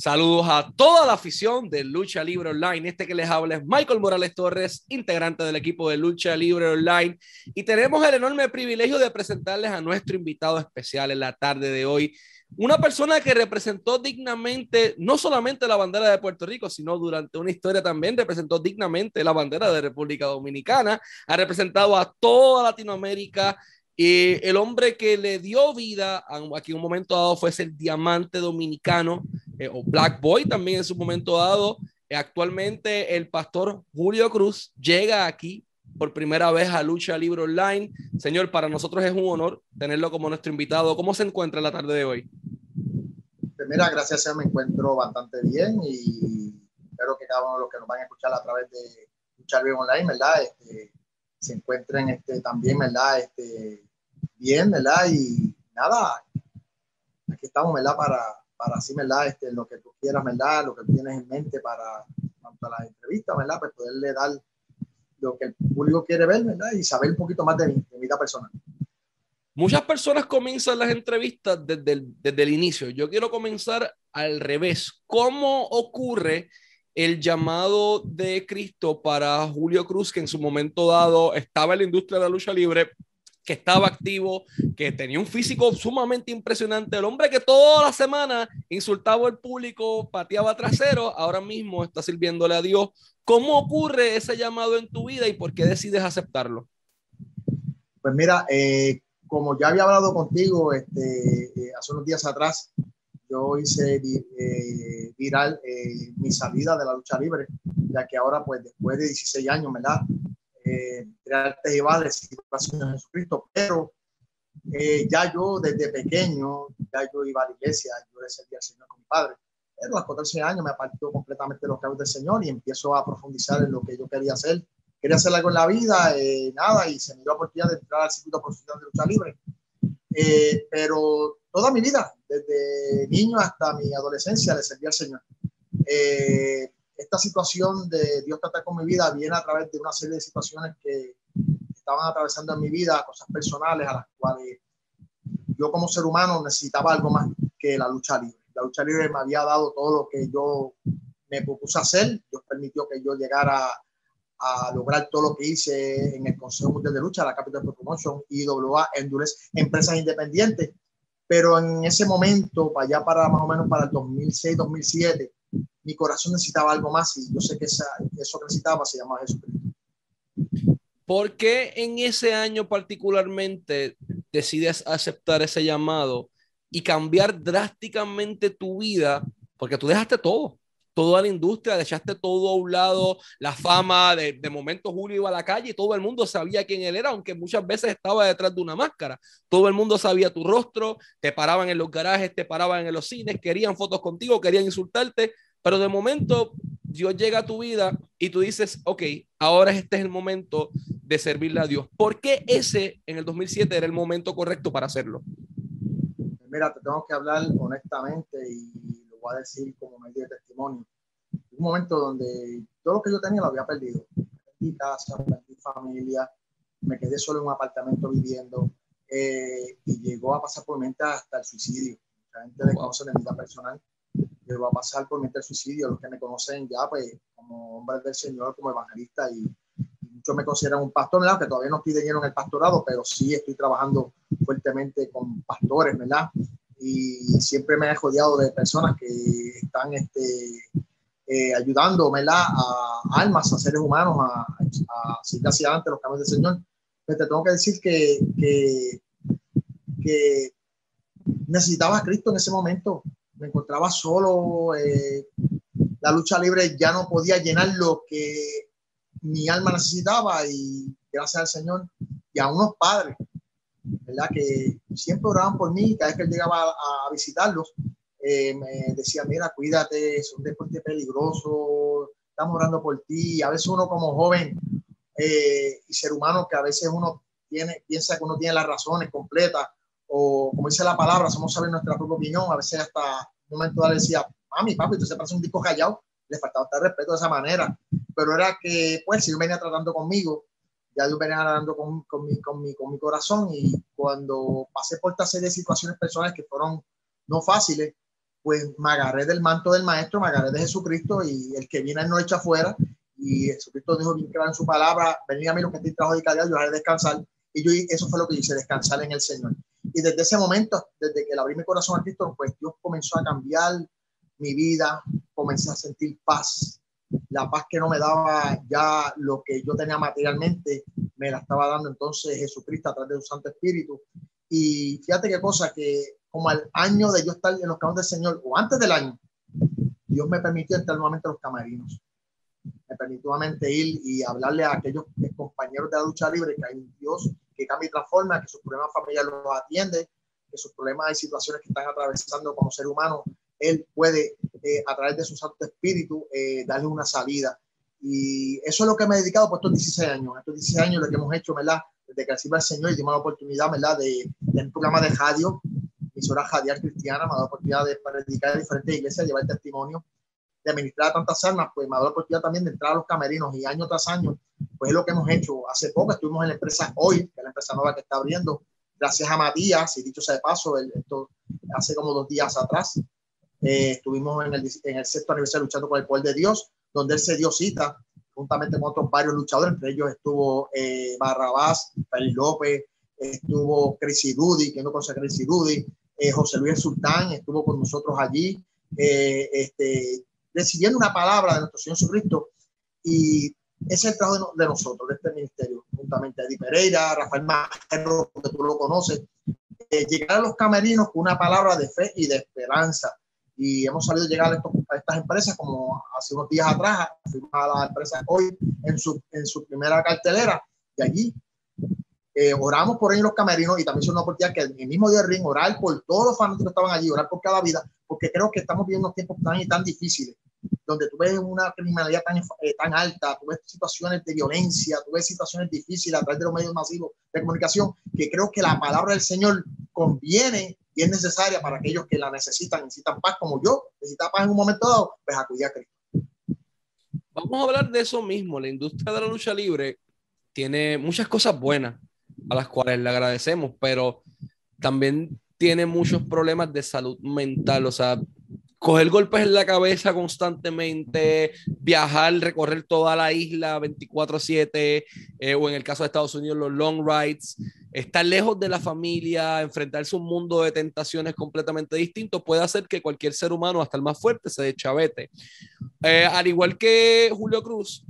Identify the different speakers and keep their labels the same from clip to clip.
Speaker 1: Saludos a toda la afición de Lucha Libre Online. Este que les habla es Michael Morales Torres, integrante del equipo de Lucha Libre Online. Y tenemos el enorme privilegio de presentarles a nuestro invitado especial en la tarde de hoy. Una persona que representó dignamente no solamente la bandera de Puerto Rico, sino durante una historia también representó dignamente la bandera de República Dominicana. Ha representado a toda Latinoamérica y el hombre que le dio vida, aquí en un momento dado, fue el diamante dominicano, eh, o Black Boy también en su momento dado. Eh, actualmente el pastor Julio Cruz llega aquí por primera vez a Lucha Libre Online. Señor, para nosotros es un honor tenerlo como nuestro invitado. ¿Cómo se encuentra la tarde de hoy?
Speaker 2: Pues mira, gracias a me encuentro bastante bien y espero que cada uno de los que nos van a escuchar a través de Lucha Libre Online, ¿verdad? Este, se encuentren este, también, ¿verdad? Este, bien, ¿verdad? Y nada, aquí estamos, ¿verdad? Para, para así, ¿verdad? Este, lo que tú quieras, ¿verdad? Lo que tienes en mente para, para las entrevistas, ¿verdad? Pues poderle dar lo que el público quiere ver, ¿verdad? Y saber un poquito más de mi, de vida personal.
Speaker 1: Muchas personas comienzan las entrevistas desde el, desde el inicio. Yo quiero comenzar al revés. ¿Cómo ocurre el llamado de Cristo para Julio Cruz, que en su momento dado estaba en la industria de la lucha libre, que estaba activo, que tenía un físico sumamente impresionante, el hombre que toda la semana insultaba al público, pateaba trasero, ahora mismo está sirviéndole a Dios. ¿Cómo ocurre ese llamado en tu vida y por qué decides aceptarlo?
Speaker 2: Pues mira, eh, como ya había hablado contigo este, eh, hace unos días atrás, yo hice eh, viral mi salida de la lucha libre, ya que ahora, pues después de 16 años, ¿verdad? eh, de y Vales y de Jesucristo, pero eh, ya yo desde pequeño, ya yo iba a la iglesia, yo le servía al Señor con mi padre. Pero a los 14 años me apartó completamente los cabos del Señor y empiezo a profundizar en lo que yo quería hacer. Quería hacer algo en la vida, eh, nada, y se me dio la oportunidad de entrar al circuito profesional de lucha libre. Eh, pero toda mi vida, desde niño hasta mi adolescencia, le servía al Señor. Eh, esta situación de Dios tratar con mi vida viene a través de una serie de situaciones que estaban atravesando en mi vida, cosas personales a las cuales yo como ser humano necesitaba algo más que la lucha libre. La lucha libre me había dado todo lo que yo me propuse hacer. Dios permitió que yo llegara a lograr todo lo que hice en el Consejo Mundial de Lucha, la Capital Promotion, IWA, Endurance, empresas independientes. Pero en ese momento, para allá para más o menos para el 2006, 2007, mi corazón necesitaba algo más y yo sé que esa, eso que necesitaba se llama Jesucristo.
Speaker 1: ¿Por qué en ese año particularmente decides aceptar ese llamado y cambiar drásticamente tu vida? Porque tú dejaste todo, toda la industria, dejaste todo a un lado, la fama, de, de, momento Julio iba a la calle y todo el mundo sabía quién él era, aunque muchas veces estaba detrás de una máscara. Todo el mundo sabía tu rostro, te paraban en los garajes, te paraban en los cines, querían fotos contigo, querían insultarte, pero de momento Dios llega a tu vida y tú dices, ok, ahora este es el momento de servirle a Dios. ¿Por qué ese en el 2007 era el momento correcto para hacerlo?
Speaker 2: Mira, te tengo que hablar honestamente y voy a decir como medio de testimonio. Un momento donde todo lo que yo tenía lo había perdido. Perdí casa, perdí familia, me quedé solo en un apartamento viviendo eh, y llegó a pasar por mi mente hasta el suicidio. La gente desconoce de mi vida personal va a pasar por meter suicidio. Los que me conocen ya, pues, como hombre del Señor, como evangelista, y, muchos me consideran un pastor, ¿verdad? Que todavía no estoy de lleno en el pastorado, pero sí estoy trabajando fuertemente con pastores, ¿verdad? Y siempre me he rodeado de personas que están este, eh, ayudando. A almas, a seres humanos, a, a seguir hacia adelante los caminos del Señor. Pero te tengo que decir que, que, que necesitaba a Cristo en ese momento me encontraba solo, eh, la lucha libre ya no podía llenar lo que mi alma necesitaba y gracias al Señor y a unos padres, ¿verdad? Que siempre oraban por mí, cada vez que él llegaba a, visitarlos, eh, me decía, mira, cuídate, es un deporte peligroso, estamos orando por ti. A veces uno como joven eh, y ser humano, que a veces uno tiene, piensa que uno tiene las razones completas, o como dice la palabra, somos saber nuestra propia opinión, a veces hasta un momento le decía, mami, papi, se parece un disco callado, le faltaba estar respeto de esa manera, pero era que, pues, si yo venía tratando conmigo, ya yo venía tratando con, con, mi, con, mi, con mi corazón y cuando pasé por esta serie de situaciones personales que fueron no fáciles, pues me agarré del manto del maestro, me agarré de Jesucristo y el que viene no echa fuera. Y Jesucristo dijo bien claro en su palabra, venid a mí los que estoy trabajo y cargado, yo haré descansar. Y yo, eso fue lo que hice, descansar en el Señor. Y desde ese momento, desde que le abrí mi corazón a Cristo, pues Dios comenzó a cambiar mi vida, comencé a sentir paz. La paz que no me daba ya lo que yo tenía materialmente, me la estaba dando entonces Jesucristo a través de su Santo Espíritu. Y fíjate qué cosa, que como al año de yo estar en los caminos del Señor, o antes del año, Dios me permitió entrar nuevamente a los camarinos. Me permitió nuevamente ir y hablarle a aquellos compañeros de la lucha libre que hay un Dios que cambia y transforma, que sus problemas familiares los atiende, que sus problemas y situaciones que están atravesando como ser humano, Él puede, eh, a través de su Santo Espíritu, eh, darle una salida. Y eso es lo que me he dedicado por estos 16 años. Estos 16 años lo que hemos hecho, ¿verdad? Desde que sirva el Señor y dimos la oportunidad, ¿verdad? De, de un programa de radio emisora Jadial Cristiana, me ha dado oportunidad de predicar en diferentes iglesias, llevar testimonio, de administrar tantas almas, pues me ha dado la oportunidad también de entrar a los camerinos y año tras año, pues es lo que hemos hecho. Hace poco estuvimos en la empresa Hoy, que es la empresa nueva que está abriendo, gracias a Matías, y dicho sea de paso, esto hace como dos días atrás, eh, estuvimos en el, en el sexto aniversario luchando por el poder de Dios, donde él se dio cita juntamente con otros varios luchadores, entre ellos estuvo eh, Barrabás, Félix López, estuvo Crazy Rudy, que no conoce a Crazy Rudy, eh, José Luis Sultán estuvo con nosotros allí, eh, este, recibiendo una palabra de nuestro Señor Jesucristo. Y ese es el trabajo de, nosotros, de este ministerio, juntamente a Eddie Pereira, Rafael Majero, que tú lo conoces, eh, llegar a los camerinos con una palabra de fe y de esperanza. Y hemos salido a llegar a, estas empresas como hace unos días atrás, a la empresa hoy en su, en su primera cartelera, y allí eh, oramos por ellos los camerinos y también es una oportunidad que el mismo día del ring orar por todos los fanáticos que estaban allí, orar por cada vida, porque creo que estamos viviendo tiempos tan y tan difíciles, donde tú ves una criminalidad tan, eh, tan alta, tú ves situaciones de violencia, tú ves situaciones difíciles a través de los medios masivos de comunicación, que creo que la palabra del Señor conviene es necesaria para aquellos que la necesitan, necesitan paz como yo, necesitan paz en un momento dado, pues acudir a Cristo.
Speaker 1: Vamos a hablar de eso mismo. La industria de la lucha libre tiene muchas cosas buenas a las cuales le agradecemos, pero también tiene muchos problemas de salud mental, o sea, coger golpes en la cabeza constantemente, viajar, recorrer toda la isla 24/7, eh, o en el caso de Estados Unidos, los long rides, estar lejos de la familia, enfrentarse a un mundo de tentaciones completamente distinto, puede hacer que cualquier ser humano, hasta el más fuerte, se deschavete. Eh, al igual que Julio Cruz,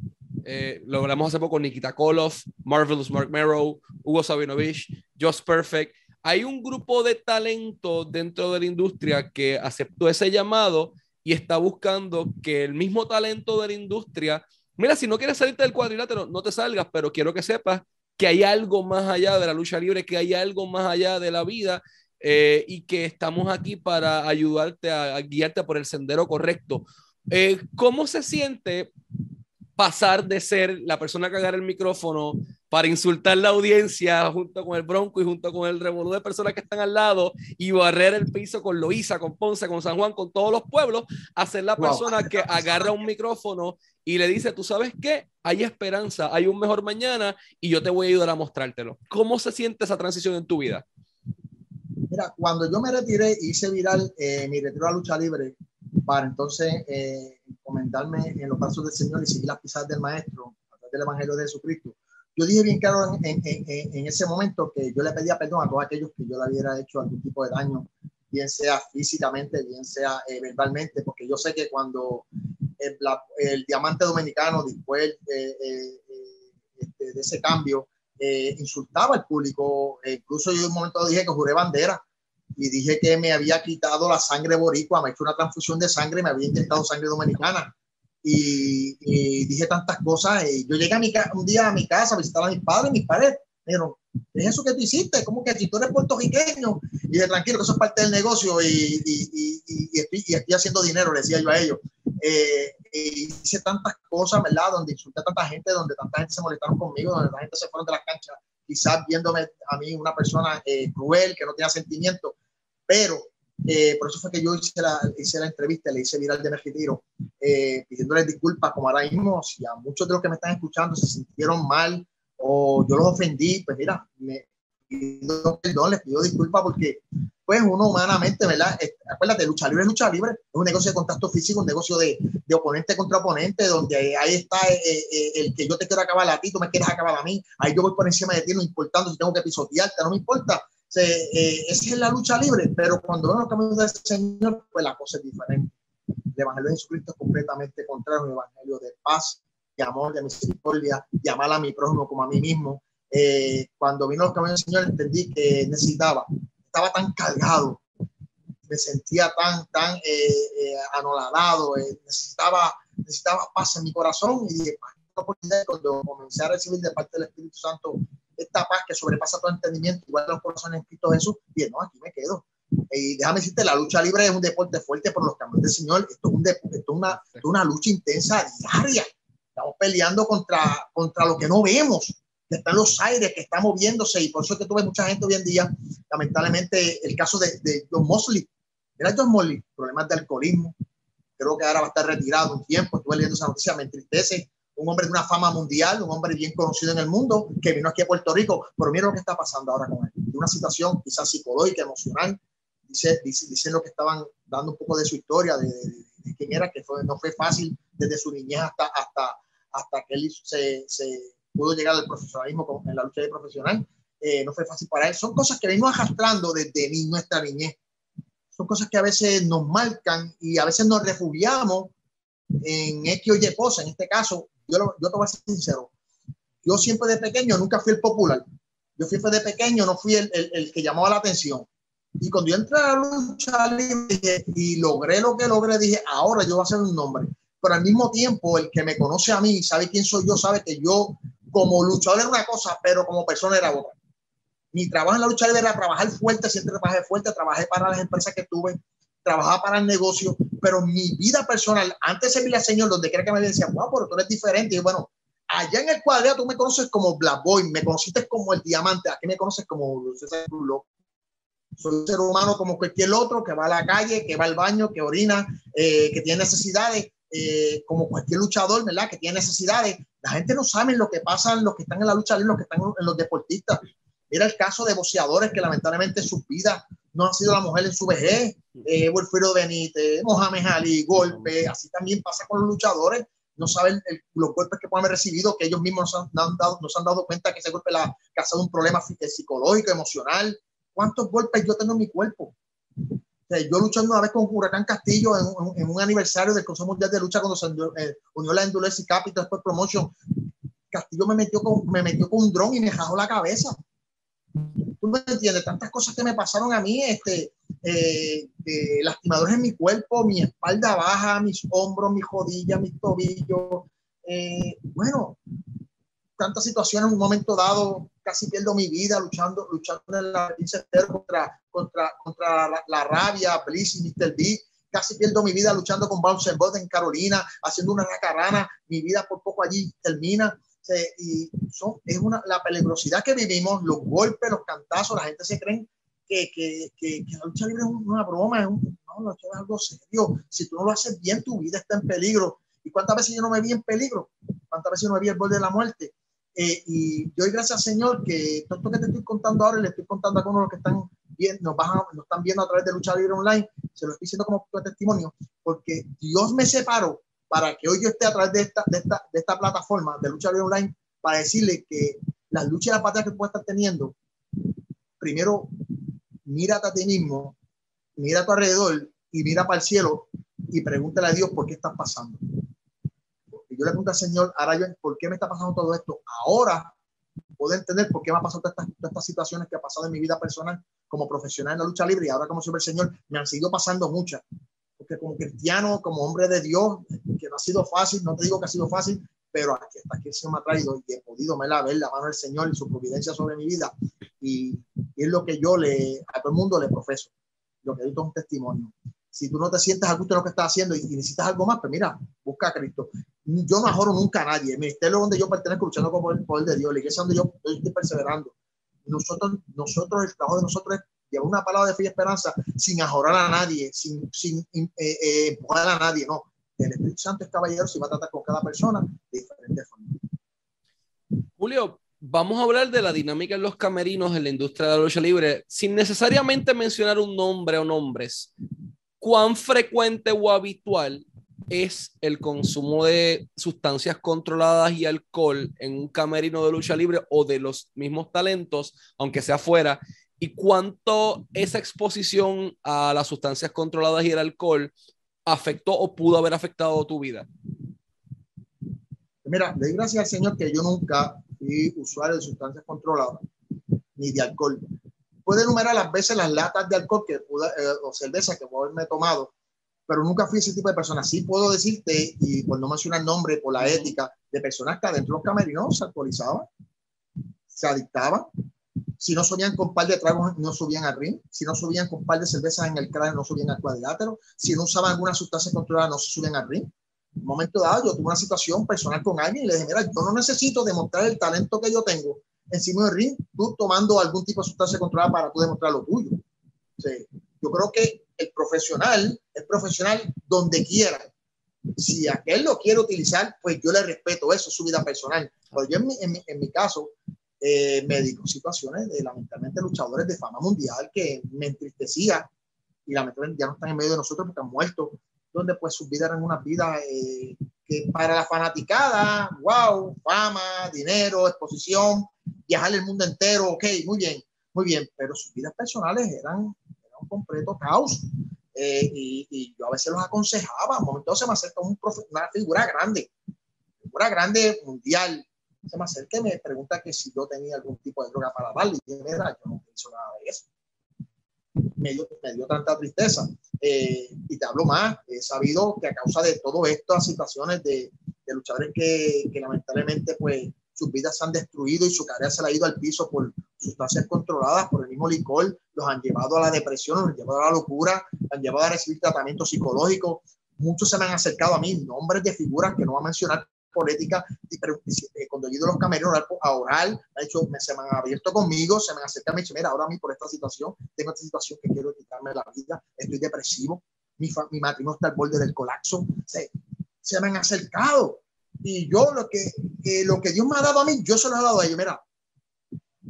Speaker 1: eh, lo hace poco, Nikita Koloff, Marvelous Mark Merrow, Hugo Sabinovich, Just Perfect. Hay un grupo de talento dentro de la industria que aceptó ese llamado y está buscando que el mismo talento de la industria, mira, si no quieres salirte del cuadrilátero, no te salgas, pero quiero que sepas que hay algo más allá de la lucha libre, que hay algo más allá de la vida eh, y que estamos aquí para ayudarte a, guiarte por el sendero correcto. Eh, ¿Cómo se siente pasar de ser la persona que agarra el micrófono para insultar la audiencia junto con el Bronco y junto con el revolú de personas que están al lado y barrer el piso con Loíza, con Ponce, con San Juan, con todos los pueblos, a ser la persona que agarra un micrófono y le dice, tú sabes qué, hay esperanza, hay un mejor mañana y yo te voy a ayudar a mostrártelo. ¿Cómo se siente esa transición en tu vida?
Speaker 2: Mira, cuando yo me retiré, hice viral eh, mi retiro a lucha libre para entonces eh, comentarme en los pasos del Señor y seguir las pisadas del Maestro a través del Evangelio de Jesucristo. Yo dije bien claro en, en, en, ese momento que yo le pedía perdón a todos aquellos que yo le hubiera hecho algún tipo de daño, bien sea físicamente, bien sea eh, verbalmente, porque yo sé que cuando el, el diamante dominicano, después eh, eh, este, de ese cambio, insultaba al público, incluso yo en un momento dije que juré bandera, y dije que me había quitado la sangre boricua, me he hecho una transfusión de sangre, me había inyectado sangre dominicana. Y, dije tantas cosas. Y yo llegué a mi, un día a mi casa a visitar a mis padres, mis padres me dijeron, ¿es eso que tú hiciste? ¿Cómo que si tú eres puertorriqueño? Y dije, tranquilo, que eso es parte del negocio y, y estoy, estoy, haciendo dinero, le decía yo a ellos. Eh, hice tantas cosas, ¿verdad? Donde insulté a tanta gente, donde tanta gente se molestaron conmigo, donde la gente se fueron de las canchas, quizás viéndome a mí una persona eh, cruel, que no tenía sentimiento. Pero eh, por eso fue que yo hice la, hice la entrevista, le hice viral de Mergitiro, eh, pidiéndoles disculpas, como ahora mismo, si a muchos de los que me están escuchando se sintieron mal o yo los ofendí, pues mira, me pido perdón, les pido disculpas porque pues uno humanamente, ¿verdad? Acuérdate, lucha libre es lucha libre, es un negocio de contacto físico, un negocio de, de oponente contra oponente, donde ahí está eh, eh, el que yo te quiero acabar a ti, tú me quieres acabar a mí, ahí yo voy por encima de ti, no importando si tengo que pisotearte, no me importa. Eh, esa es la lucha libre, pero cuando vemos caminos del Señor, pues la cosa es diferente. El Evangelio de Jesucristo es completamente contrario, un Evangelio de paz, de amor, de misericordia, de amar a mi prójimo como a mí mismo. cuando vino los caminos del Señor, entendí que necesitaba estaba tan cargado, me sentía tan, tan eh, eh, anoladado, eh, necesitaba, necesitaba paz en mi corazón y dije, cuando comencé a recibir de parte del Espíritu Santo esta paz que sobrepasa todo entendimiento, igual los corazones en Cristo Jesús, bien, no, aquí me quedo. Y déjame decirte, la lucha libre es un deporte fuerte por los caminos del Señor. Esto es, un esto es una, una lucha intensa diaria. Estamos peleando contra, contra lo que no vemos que está en los aires, que está moviéndose, y por eso es que tuve mucha gente hoy en día, lamentablemente, el caso de, de John Mosley. Era John Mosley, problemas de alcoholismo, creo que ahora va a estar retirado un tiempo, estuve leyendo esa noticia, me entristece, un hombre de una fama mundial, un hombre bien conocido en el mundo, que vino aquí a Puerto Rico, pero mira lo que está pasando ahora con él, de una situación quizás psicológica, emocional, dice, dice, dicen lo que estaban dando un poco de su historia, de, de, quién era, que fue, no fue fácil desde su niñez hasta, hasta, hasta que él se, se pudo llegar al profesionalismo en la lucha de profesional. Eh, no fue fácil para él. Son cosas que venimos arrastrando desde nuestra niñez. Son cosas que a veces nos marcan y a veces nos refugiamos en X o Y En este caso, yo, yo te voy a ser sincero. Yo siempre de pequeño nunca fui el popular. Yo siempre de pequeño no fui el, el, el que llamaba la atención. Y cuando yo entré a la lucha libre y logré lo que logré, dije, ahora yo voy a hacer un nombre. Pero al mismo tiempo, el que me conoce a mí, sabe quién soy yo, sabe que yo como luchador era una cosa, pero como persona era otra. Mi trabajo en la lucha libre era trabajar fuerte, siempre trabajé fuerte, trabajé para las empresas que tuve, trabajaba para el negocio, pero mi vida personal, antes de servir al Señor, donde quiera que me decía, wow, pero tú eres diferente. Y bueno, allá en el cuadrilla tú me conoces como Black Boy, me conociste como el diamante, aquí me conoces como César Soy un ser humano como cualquier otro que va a la calle, que va al baño, que orina, eh, que tiene necesidades, eh, como cualquier luchador, ¿verdad? Que tiene necesidades. La gente no sabe lo que pasa en los que están en la lucha libre, los que están en los deportistas. Mira el caso de boxeadores que lamentablemente sus vidas no han sido la mujer en su vejez. Eh, Wilfredo Benítez, Mohamed Ali, golpe. Así también pasa con los luchadores. No saben los golpes que pueden haber recibido, que ellos mismos nos han, dado, nos han dado cuenta que ese golpe ha causado un problema psicológico, emocional. ¿Cuántos golpes yo tengo en mi cuerpo? yo luchando una vez con Huracán Castillo en, un aniversario del Consejo Mundial de Lucha cuando se eh, unió la Endurance Capital después Promotion. Castillo me metió con, me metió con un dron y me rajó la cabeza. Tú me entiendes, tantas cosas que me pasaron a mí, este, eh, eh, lastimadores en mi cuerpo, mi espalda baja, mis hombros, mis rodillas, mis tobillos. bueno, tantas situaciones en un momento dado, casi pierdo mi vida luchando, luchando en la contra, contra, contra la, rabia, Bliss y Mr. B. Casi pierdo mi vida luchando con Bounce en Carolina, haciendo una racarana. Mi vida por poco allí termina. Y son, es una, la peligrosidad que vivimos, los golpes, los cantazos, la gente se cree que, que, que, la lucha libre es una broma, es, un, no, es algo serio. Si tú no lo haces bien, tu vida está en peligro. ¿Y cuántas veces yo no me vi en peligro? ¿Cuántas veces yo no me vi el borde de la muerte? Eh, y yo doy gracias al Señor que todo esto que te estoy contando ahora, le estoy contando a algunos los que están viendo, nos, nos están viendo a través de Lucha Libre Online, se lo estoy diciendo como testimonio, porque Dios me separó para que hoy yo esté a través de esta, plataforma de Lucha Libre Online para decirle que las luchas y las batallas que puedes estar teniendo, primero mírate a ti mismo, mira a tu alrededor y mira para el cielo y pregúntale a Dios por qué estás pasando yo le pregunto al Señor, ahora yo, ¿por qué me está pasando todo esto? Ahora puedo entender por qué me han pasado todas estas, estas, situaciones que ha pasado en mi vida personal como profesional en la lucha libre y ahora como sirve el Señor, me han seguido pasando muchas. Porque como cristiano, como hombre de Dios, que no ha sido fácil, no te digo que ha sido fácil, pero hasta aquí el Señor me ha traído y he podido ver la mano del Señor y su providencia sobre mi vida. Y, y es lo que yo le, a todo el mundo le profeso, lo que visto es un testimonio. Si tú no te sientes a gusto en lo que estás haciendo y, necesitas algo más, pues mira, busca a Cristo. Yo no ajoro nunca a nadie. El ministerio donde yo pertenezco, luchando con el poder de Dios, la iglesia donde yo, estoy perseverando. Nosotros, nosotros, el trabajo de nosotros es llevar una palabra de fe y esperanza sin ajorar a nadie, sin, sin eh, eh, empujar a nadie, no. El Espíritu Santo es caballero, se va a tratar con cada persona de.
Speaker 1: Julio, vamos a hablar de la dinámica en los camerinos en la industria de la lucha libre, sin necesariamente mencionar un nombre o nombres. ¿Cuán frecuente o habitual es el consumo de sustancias controladas y alcohol en un camerino de lucha libre o de los mismos talentos, aunque sea fuera? ¿Y cuánto esa exposición a las sustancias controladas y el alcohol afectó o pudo haber afectado tu vida?
Speaker 2: Mira, doy gracias al Señor que yo nunca fui usuario de sustancias controladas ni de alcohol. Puedo enumerar las veces las latas de alcohol que pude, eh, o cerveza que puedo haberme tomado, pero nunca fui ese tipo de persona. Sí puedo decirte, y por no mencionar nombre, por la ética, de personas que adentro de los camerinos se alcoholizaban, se adictaban. Si no subían con par de tragos, no subían al ring. Si no subían con par de cervezas en el cráneo, no subían al cuadrilátero. Si no usaban alguna sustancia controlada, no se subían al ring un momento dado yo tuve una situación personal con alguien y le dije, mira, yo no necesito demostrar el talento que yo tengo encima del ring, tú tomando algún tipo de sustancia controlada para tú demostrar lo tuyo. yo creo que el profesional es profesional donde quiera. Si aquel lo quiere utilizar, pues yo le respeto eso, su vida personal. Pero yo en mi, en mi, en mi caso, eh, me dedico a situaciones de lamentablemente luchadores de fama mundial que me entristecía y lamentablemente ya no están en medio de nosotros porque han muerto donde pues sus vidas eran una vida eh, que para la fanaticada, wow, fama, dinero, exposición, viajar el mundo entero, ok, muy bien, muy bien, pero sus vidas personales eran, un completo caos. Eh, y, yo a veces los aconsejaba, un momento se me acerca un una figura grande, figura grande mundial, se me acerca y me pregunta que si yo tenía algún tipo de droga para darle, y yo, yo no pienso nada de eso me dio, me dio tanta tristeza. Eh, y te hablo más, he sabido que a causa de todas estas situaciones de, de luchadores que, que, lamentablemente pues sus vidas se han destruido y su carrera se ha ido al piso por sustancias controladas, por el mismo licor, los han llevado a la depresión, los han llevado a la locura, los han llevado a recibir tratamiento psicológico. Muchos se me han acercado a mí, nombres de figuras que no voy a mencionar política, pero eh, cuando he ido a los camerinos a orar, hecho, se me han abierto conmigo, se me acercan y me dicen, mira, ahora a mí por esta situación, tengo esta situación que quiero quitarme la vida, estoy depresivo, mi, mi matrimonio está al borde del colapso, se, se me han acercado. Y yo lo que, lo que Dios me ha dado a mí, yo se lo he dado a ellos. Mira,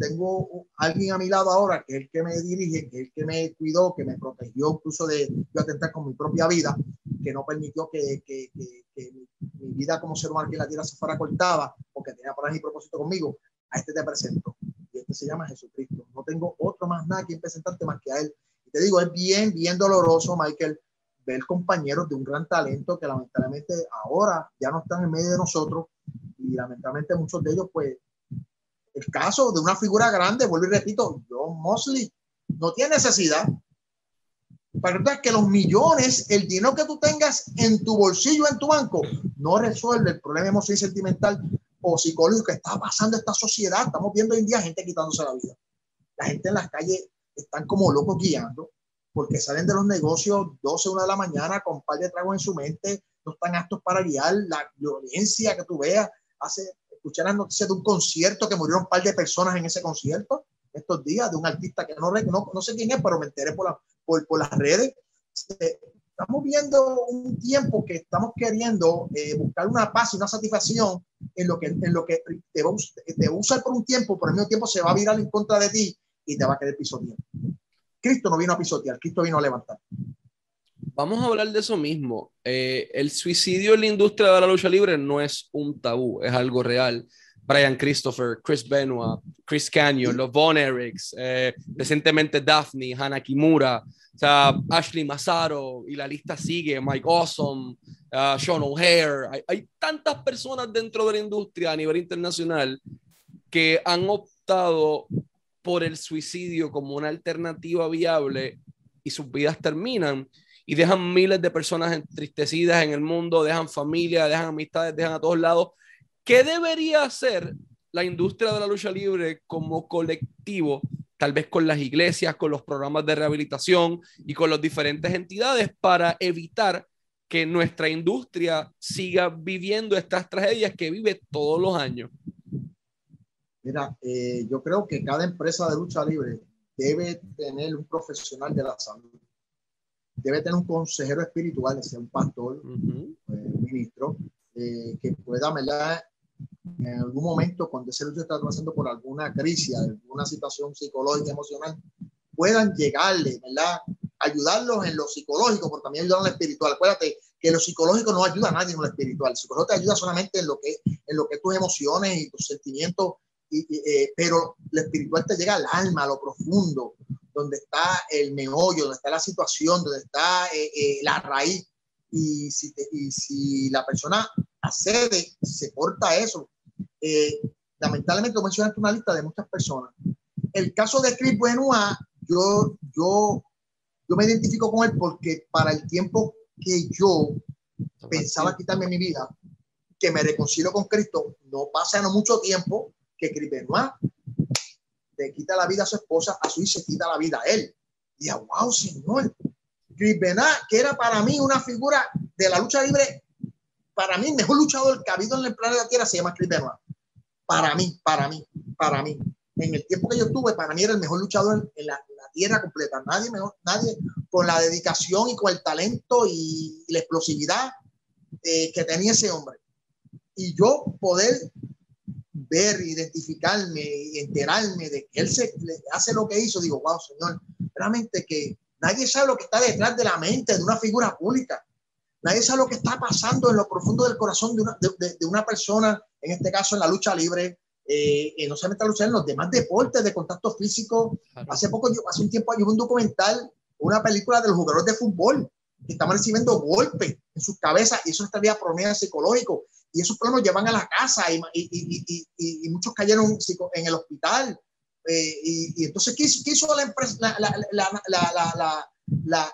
Speaker 2: tengo alguien a mi lado ahora que es el que me dirige, que es el que me cuidó, que me protegió incluso de yo atentar con mi propia vida, que no permitió que, que, que, mi, vida como ser humano aquí en la tierra se fuera cortada, porque tenía para mi propósito conmigo. A este te presento. Y este se llama Jesucristo. No tengo otro más nada que presentarte más que a él. Y te digo, es bien, bien doloroso, Michael, ver compañeros de un gran talento que lamentablemente ahora ya no están en medio de nosotros y lamentablemente muchos de ellos pues el caso de una figura grande, vuelvo y repito, John Mosley, no tiene necesidad. Para que los millones, el dinero que tú tengas en tu bolsillo, en tu banco, no resuelve el problema emocional y sentimental o psicológico que está pasando esta sociedad. Estamos viendo hoy en día gente quitándose la vida. La gente en las calles están como locos guiando porque salen de los negocios 12, 1 de la mañana con un par de tragos en su mente, no están aptos para guiar. La violencia que tú veas hace escuché las noticias de un concierto que murieron un par de personas en ese concierto estos días, de un artista que no, no, no sé quién es, pero me enteré por, la, por, por las redes. Estamos viendo un tiempo que estamos queriendo eh, buscar una paz y una satisfacción en lo que, en lo que te, va, te va a usar por un tiempo, por el mismo tiempo se va a virar en contra de ti y te va a querer pisotear. Cristo no vino a pisotear, Cristo vino a levantar.
Speaker 1: Vamos a hablar de eso mismo. Eh, el suicidio en la industria de la lucha libre no es un tabú, es algo real. Brian Christopher, Chris Benoit, Chris Canyon, los Von Erics, eh, recientemente Daphne, Hannah Kimura, Ashley Massaro, y la lista sigue, Mike Awesome, uh, Sean O'Hare. Hay, hay tantas personas dentro de la industria a nivel internacional que han optado por el suicidio como una alternativa viable y sus vidas terminan y dejan miles de personas entristecidas en el mundo, dejan familia, dejan amistades, dejan a todos lados. ¿Qué debería hacer la industria de la lucha libre como colectivo, tal vez con las iglesias, con los programas de rehabilitación y con las diferentes entidades para evitar que nuestra industria siga viviendo estas tragedias que vive todos los años?
Speaker 2: Mira, eh, yo creo que cada empresa de lucha libre debe tener un profesional de la salud debe tener un consejero espiritual, sea un pastor, eh, un ministro, eh, que pueda en algún momento, cuando ese luchador está pasando por alguna crisis, alguna situación psicológica, emocional, puedan llegarle, ¿verdad? Ayudarlos en lo psicológico, porque también ayudan en lo espiritual. Acuérdate que lo psicológico no ayuda a nadie en lo espiritual. El psicológico te ayuda solamente en lo que, en lo que tus emociones y tus sentimientos, y, eh, pero lo espiritual te llega al alma, a lo profundo, donde está el meollo, donde está la situación, donde está eh, eh, la raíz. Y si, y si la persona accede, se corta eso. Eh, lamentablemente, lo mencionaste una lista de muchas personas. El caso de Chris Benoit, yo, yo, yo me identifico con él porque para el tiempo que yo pensaba quitarme mi vida, que me reconcilio con Cristo, no pasa no mucho tiempo que Chris Benoit le quita la vida a su esposa, a su hijo se quita la vida a él. Y a wow, señor. Chris Benoit, que era para mí una figura de la lucha libre, para mí, el mejor luchador que ha habido en el planeta Tierra se llama Chris Benoit. Para mí, para mí, para mí. En el tiempo que yo tuve, para mí era el mejor luchador en la, tierra completa. Nadie mejor, nadie con la dedicación y con el talento y, la explosividad eh, que tenía ese hombre. Y yo poder ver, identificarme y enterarme de que él se hace lo que hizo, digo, wow, señor, realmente que nadie sabe lo que está detrás de la mente de una figura pública. Nadie sabe lo que está pasando en lo profundo del corazón de una, de, de una persona, en este caso en la lucha libre, eh, no solamente la lucha, en los demás deportes de contacto físico. Hace poco, yo, hace un tiempo, hay un documental, una película de los jugadores de fútbol que estaban recibiendo golpes en sus cabezas y eso estaría problemas psicológicos y esos problemas llevan a la casa y, muchos cayeron en el hospital. Eh, y, entonces, ¿qué hizo, la, empresa,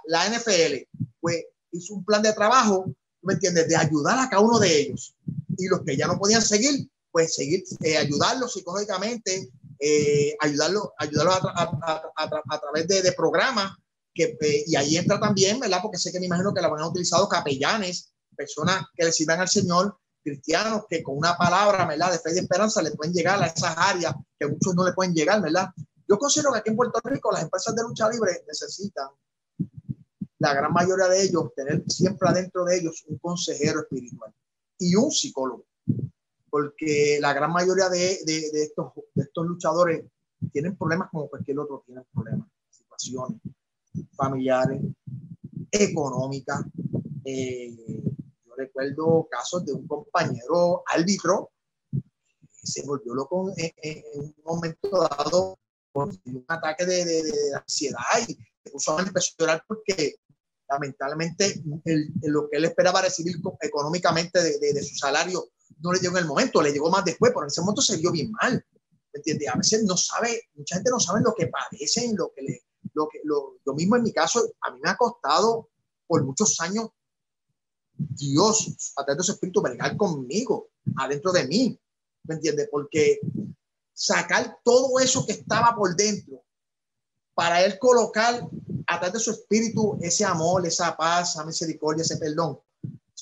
Speaker 2: la, NFL? Pues hizo un plan de trabajo, ¿me entiendes?, de ayudar a cada uno de ellos. Y los que ya no podían seguir, pues seguir, eh, ayudarlos psicológicamente, eh, ayudarlos ayudarlo a, a, través de, programas. Que, y ahí entra también, ¿verdad? Porque sé que me imagino que la han utilizado capellanes, personas que le sirvan al Señor cristianos que con una palabra, ¿verdad? De fe y esperanza le pueden llegar a esas áreas que muchos no le pueden llegar, ¿verdad? Yo considero que aquí en Puerto Rico las empresas de lucha libre necesitan, la gran mayoría de ellos, tener siempre adentro de ellos un consejero espiritual y un psicólogo, porque la gran mayoría de, de, de estos, de estos luchadores tienen problemas como cualquier otro tiene problemas, situaciones familiares, económicas, eh, recuerdo casos de un compañero árbitro que se volvió loco en, un momento dado por un ataque de, de, ansiedad y puso a llorar porque lamentablemente lo que él esperaba recibir económicamente de, su salario no le llegó en el momento, le llegó más después, pero en ese momento se vio bien mal. ¿Me entiendes? A veces no sabe, mucha gente no sabe lo que padecen, lo que le, lo que, lo, lo mismo en mi caso, a mí me ha costado por muchos años Dios, a través de su espíritu, vengar conmigo, adentro de mí. ¿Me entiendes? Porque sacar todo eso que estaba por dentro para él colocar a través de su espíritu ese amor, esa paz, esa misericordia, ese perdón,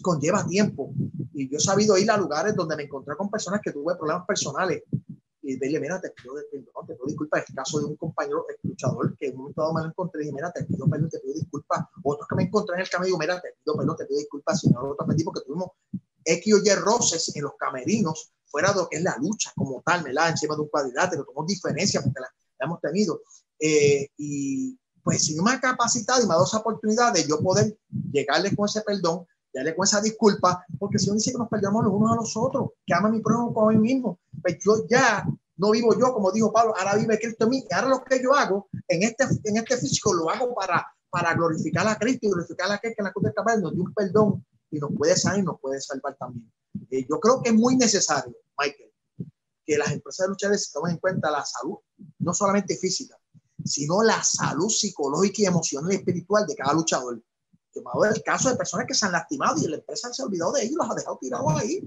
Speaker 2: conlleva tiempo. Y yo he sabido ir a lugares donde me encontré con personas que tuve problemas personales y dile, mira, te pido, perdón, te pido disculpas. El caso de un compañero luchador que en un momento dado me lo encontré y dije, mira, te pido perdón, te pido disculpas. Otros que me encontré en el camino, mira, te pido perdón, te pido disculpas, si no lo porque tuvimos X o Y roces en los camerinos, fuera de lo que es la lucha como tal, ¿verdad? Encima de un cuadrilátero, tomamos diferencias porque la, hemos tenido. Eh, y pues si no me ha capacitado y me ha dado esa oportunidad de yo poder llegarle con ese perdón, darle con esa disculpa, porque si uno dice que nos perdemos los unos a los otros, que ama a mi prójimo como a mí mismo, pues yo ya no vivo yo, como dijo Pablo, ahora vive Cristo en mí, y ahora lo que yo hago en este, en este físico lo hago para, para glorificar a Cristo y glorificar a aquel que la cruz de Calvario nos dio un perdón y nos puede sanar y nos puede salvar también. Eh, yo creo que es muy necesario, Michael, que las empresas de lucha se tomen en cuenta la salud, no solamente física, sino la salud psicológica y emocional y espiritual de cada luchador. Yo me caso de personas que se han lastimado y la empresa se ha olvidado de ellos, los ha dejado tirados ahí.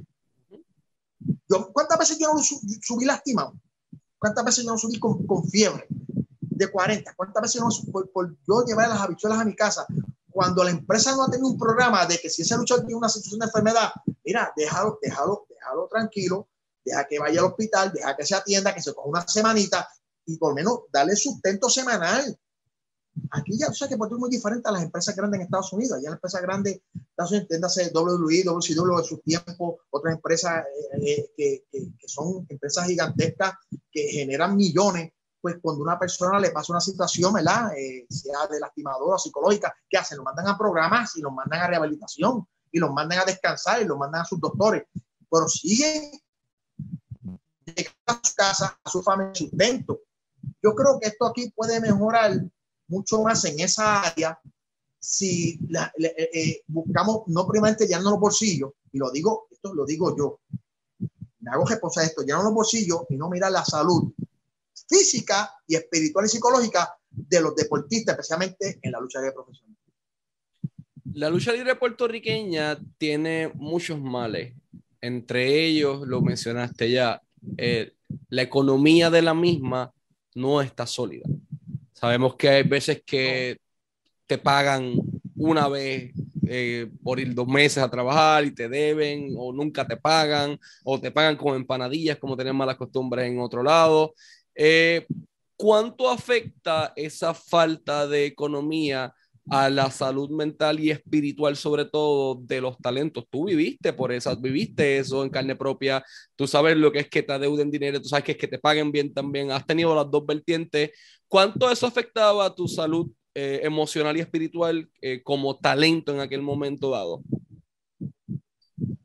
Speaker 2: Yo, ¿Cuántas veces yo no subí lastimado? ¿Cuántas veces yo no subí con, fiebre de 40? ¿Cuántas veces no por, por yo llevar las habichuelas a mi casa? Cuando la empresa no ha tenido un programa de que si ese luchador tiene una situación de enfermedad, mira, déjalo, déjalo, déjalo tranquilo, deja que vaya al hospital, deja que se atienda, que se coja una semanita y por lo menos darle sustento semanal. Aquí ya, o sea que Puerto es muy diferente a las empresas grandes en Estados Unidos. Allá las empresas grandes, Estados Unidos, entiéndase WWE, WCW de su tiempo, otras empresas eh, eh, que, que, que, son empresas gigantescas que generan millones. Pues cuando una persona le pasa una situación, ¿verdad? Eh, sea de lastimadora psicológica, ¿qué hacen? Lo mandan a programas y los mandan a rehabilitación y los mandan a descansar y los mandan a sus doctores. Pero siguen a su casa, a su familia, sustento. Yo creo que esto aquí puede mejorar mucho más en esa área si la, le, eh, buscamos no primeramente llenando los bolsillos, y lo digo, esto lo digo yo, me hago responsable de esto, llenando los bolsillos y no mirar la salud física y espiritual y psicológica de los deportistas, especialmente en la lucha libre profesional.
Speaker 1: La lucha libre puertorriqueña tiene muchos males, entre ellos, lo mencionaste ya, eh, la economía de la misma no está sólida. Sabemos que hay veces que te pagan una vez eh, por ir dos meses a trabajar y te deben o nunca te pagan o te pagan con empanadillas como tenemos malas costumbres en otro lado. Eh, ¿Cuánto afecta esa falta de economía a la salud mental y espiritual, sobre todo de los talentos. Tú viviste por eso, viviste eso en carne propia, tú sabes lo que es que te adeuden dinero, tú sabes que es que te paguen bien también, has tenido las dos vertientes. ¿Cuánto eso afectaba tu salud eh, emocional y espiritual eh, como talento en aquel momento dado?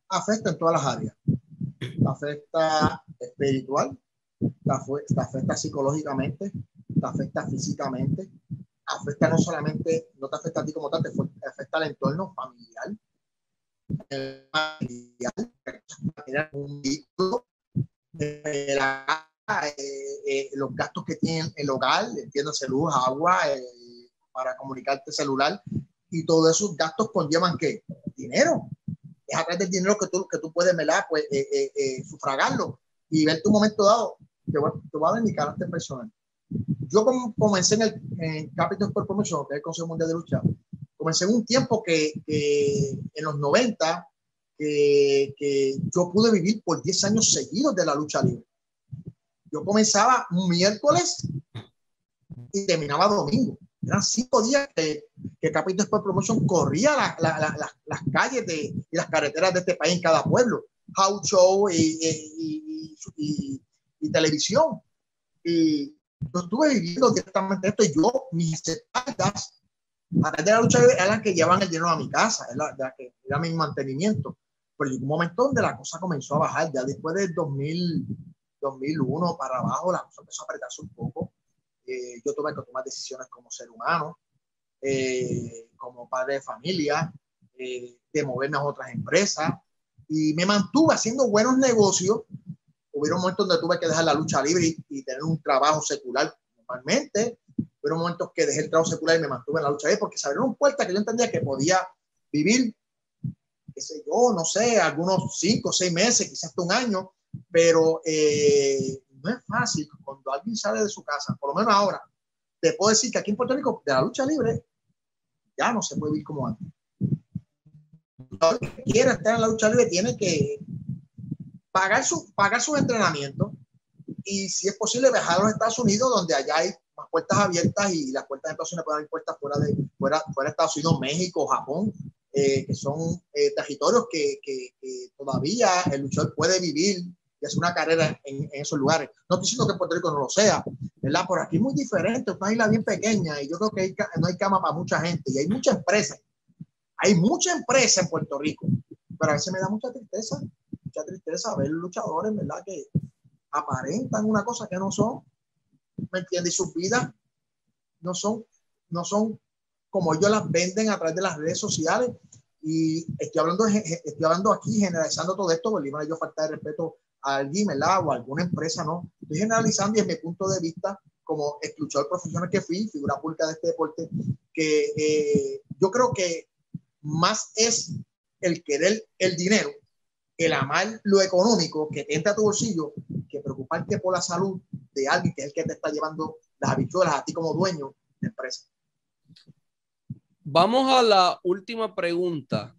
Speaker 2: Afecta en todas las áreas. Afecta espiritual, te afecta psicológicamente, te afecta físicamente, afecta no solamente, no te afecta a ti como tal, te afecta al entorno familiar, familiar, un vínculo, eh, los gastos que tiene el hogar, entiéndase luz, agua, eh, para comunicarte celular, y todos esos gastos conllevan qué? Dinero. Es a través del dinero que tú, que tú puedes, ¿verdad? Pues sufragarlo y ver tu momento dado. Te voy, te voy a mi carácter personal yo comencé en el en Capital Sport Promotion, que es el Consejo Mundial de Lucha, comencé en un tiempo que, que en los 90, que, que, yo pude vivir por 10 años seguidos de la lucha libre. Yo comenzaba miércoles y terminaba domingo. Eran cinco días que, que Capital Sport Promotion corría la, la, la, las calles de, y las carreteras de este país en cada pueblo. House show y, y, y, y televisión. Y, yo estuve viviendo directamente esto y yo, mis espaldas, a través de la lucha eran las que llevan el dinero a mi casa, era, la, que era mi mantenimiento. Pero llegó un momento donde la cosa comenzó a bajar, ya después del 2000, 2001 para abajo, la cosa empezó a apretarse un poco. Eh, yo tuve que tomar decisiones como ser humano, eh, como padre de familia, eh, de moverme a otras empresas y me mantuve haciendo buenos negocios hubieron momentos donde tuve que dejar la lucha libre y, tener un trabajo secular normalmente. Hubieron momentos que dejé el trabajo secular y me mantuve en la lucha libre porque se abrieron puertas que yo entendía que podía vivir, qué sé yo, no sé, algunos cinco, seis meses, quizás hasta un año, pero eh, no es fácil cuando alguien sale de su casa, por lo menos ahora. Te puedo decir que aquí en Puerto Rico, de la lucha libre, ya no se puede vivir como antes. Todo el que estar en la lucha libre tiene que pagar su, pagar sus entrenamientos y si es posible viajar a los Estados Unidos donde allá hay más puertas abiertas y las puertas de Estados Unidos pueden abrir puertas fuera de, fuera, fuera de Estados Unidos, México, Japón, eh, que son eh, territorios que, que, que, todavía el luchador puede vivir y hacer una carrera en, en, esos lugares. No estoy diciendo que Puerto Rico no lo sea, ¿verdad? Por aquí es muy diferente, es una isla bien pequeña y yo creo que hay, no hay cama para mucha gente y hay mucha empresa. Hay mucha empresa en Puerto Rico, pero a veces me da mucha tristeza mucha tristeza ver luchadores, ¿verdad? Que aparentan una cosa que no son, ¿me entiendes? Y sus vidas no son, no son como ellos las venden a través de las redes sociales. Y estoy hablando, estoy hablando aquí, generalizando todo esto, porque yo falta de respeto alguien, ¿verdad? O alguna empresa, ¿no? Estoy generalizando y desde mi punto de vista, como luchador profesional que fui, figura pública de este deporte, que eh, yo creo que más es el querer el dinero el amar lo económico que entra a tu bolsillo que preocuparte por la salud de alguien que es el que te está llevando las habichuelas a ti como dueño de empresa.
Speaker 1: Vamos a la última pregunta.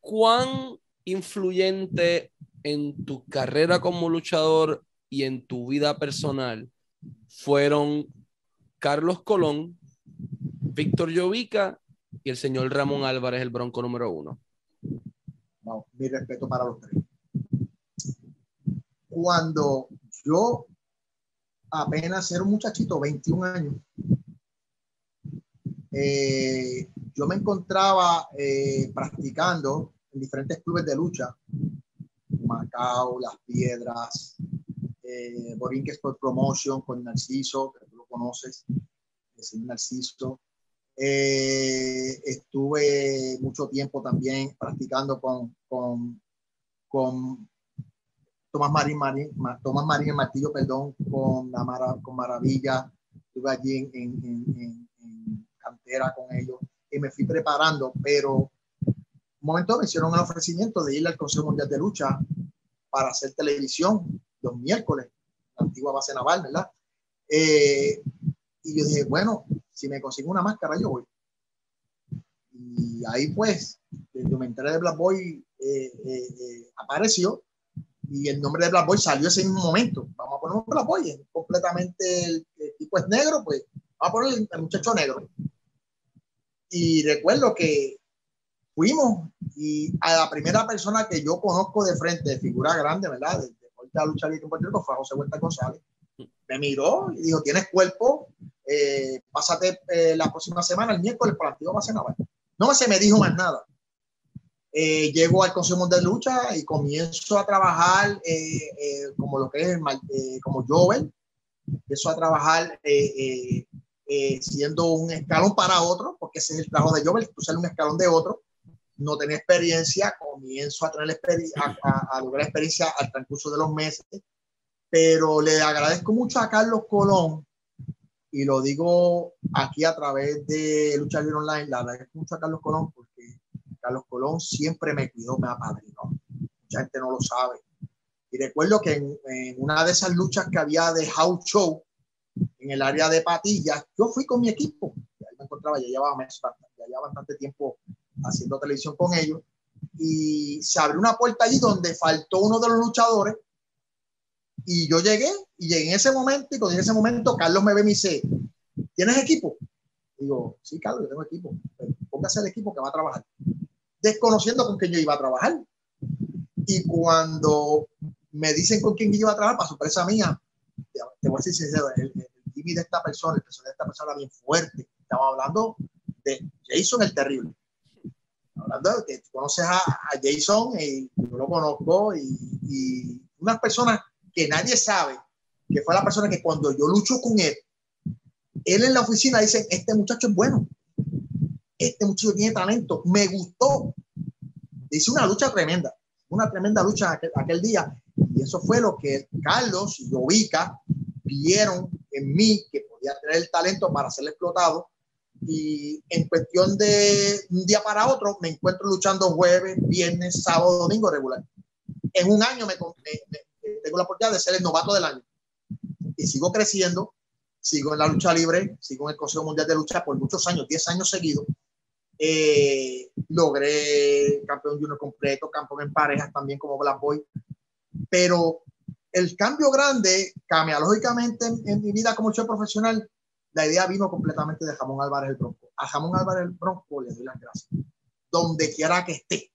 Speaker 1: ¿Cuán influyente en tu carrera como luchador y en tu vida personal fueron Carlos Colón Víctor Llovica y el señor Ramón Álvarez, el bronco número uno.
Speaker 2: No, mi respeto para los tres. Cuando yo apenas era un muchachito, 21 años, eh, yo me encontraba eh, practicando en diferentes clubes de lucha, Macao, Las Piedras, eh, Borinque Sport Promotion con Narciso, que tú lo conoces, el señor Narciso. Eh, estuve mucho tiempo también practicando con, con, con Tomás Marín, Marín, Tomás Marín Martillo, perdón, con, la con Maravilla. Estuve allí en, en, en, en, cantera con ellos y me fui preparando, pero un momento me hicieron el ofrecimiento de ir al Consejo Mundial de Lucha para hacer televisión los miércoles, la antigua base naval, ¿verdad? Eh, y yo dije, bueno, si me consigo una máscara, yo voy. Y ahí pues, me enteré de Black Boy, eh, eh, apareció y el nombre de Black Boy salió ese mismo momento. Vamos a poner Black Boy, completamente el, tipo es negro, pues vamos a poner el, muchacho negro. Y recuerdo que fuimos y a la primera persona que yo conozco de frente, de figura grande, ¿verdad? De, de, lucha libre en Puerto Rico fue José Huerta González. Me miró y dijo, tienes cuerpo, eh, pásate eh, la próxima semana, el miércoles, la antigua base naval. No se me dijo más nada. Eh, llego al Consejo de Lucha y comienzo a trabajar eh, eh, como lo que es eh, como Joven. Empiezo a trabajar siendo un escalón para otro, porque ese es el trabajo de Joven, tú sales un escalón de otro. No tenía experiencia, comienzo a, tener a, a, a lograr experiencia al transcurso de los meses, pero le agradezco mucho a Carlos Colón y lo digo aquí a través de Lucha Libre Online, le agradezco mucho a Carlos Colón porque Carlos Colón siempre me cuidó, me apadrinó. Mucha gente no lo sabe. Y recuerdo que en, en, una de esas luchas que había de house show en el área de patillas, yo fui con mi equipo. Ahí me encontraba, ya llevaba, ya llevaba bastante tiempo haciendo televisión con ellos. Y se abrió una puerta allí donde faltó uno de los luchadores. Y yo llegué, y llegué en ese momento, y cuando en ese momento Carlos me ve y me dice, ¿tienes equipo? Digo, sí, Carlos, yo tengo equipo. Póngase el equipo que va a trabajar desconociendo con quién yo iba a trabajar. Y cuando me dicen con quién yo iba a trabajar, para sorpresa mía, te voy a decir sincero, el, el de esta persona, el personaje de esta persona bien fuerte. Estaba hablando de Jason el Terrible. Hablando que conoces a, a Jason y yo lo conozco y, y unas personas que nadie sabe que fue la persona que cuando yo lucho con él, él en la oficina dice, este muchacho es bueno, este muchacho tiene talento, me gustó. Hice una lucha tremenda, una tremenda lucha aquel, aquel día. Y eso fue lo que Carlos y Jovica vieron en mí, que podía tener el talento para ser explotado. Y en cuestión de un día para otro, me encuentro luchando jueves, viernes, sábado, domingo regular. En un año me, me, me tengo la oportunidad de ser el novato del año. Y sigo creciendo, sigo en la lucha libre, sigo en el Consejo Mundial de Lucha por muchos años, 10 años seguidos. Eh, logré campeón junior completo, campeón en parejas también como Black Boy. Pero el cambio grande, cambia lógicamente en, en, mi vida como chef profesional, la idea vino completamente de Jamón Álvarez el Bronco. A Jamón Álvarez el Bronco le doy las gracias. Donde quiera que esté,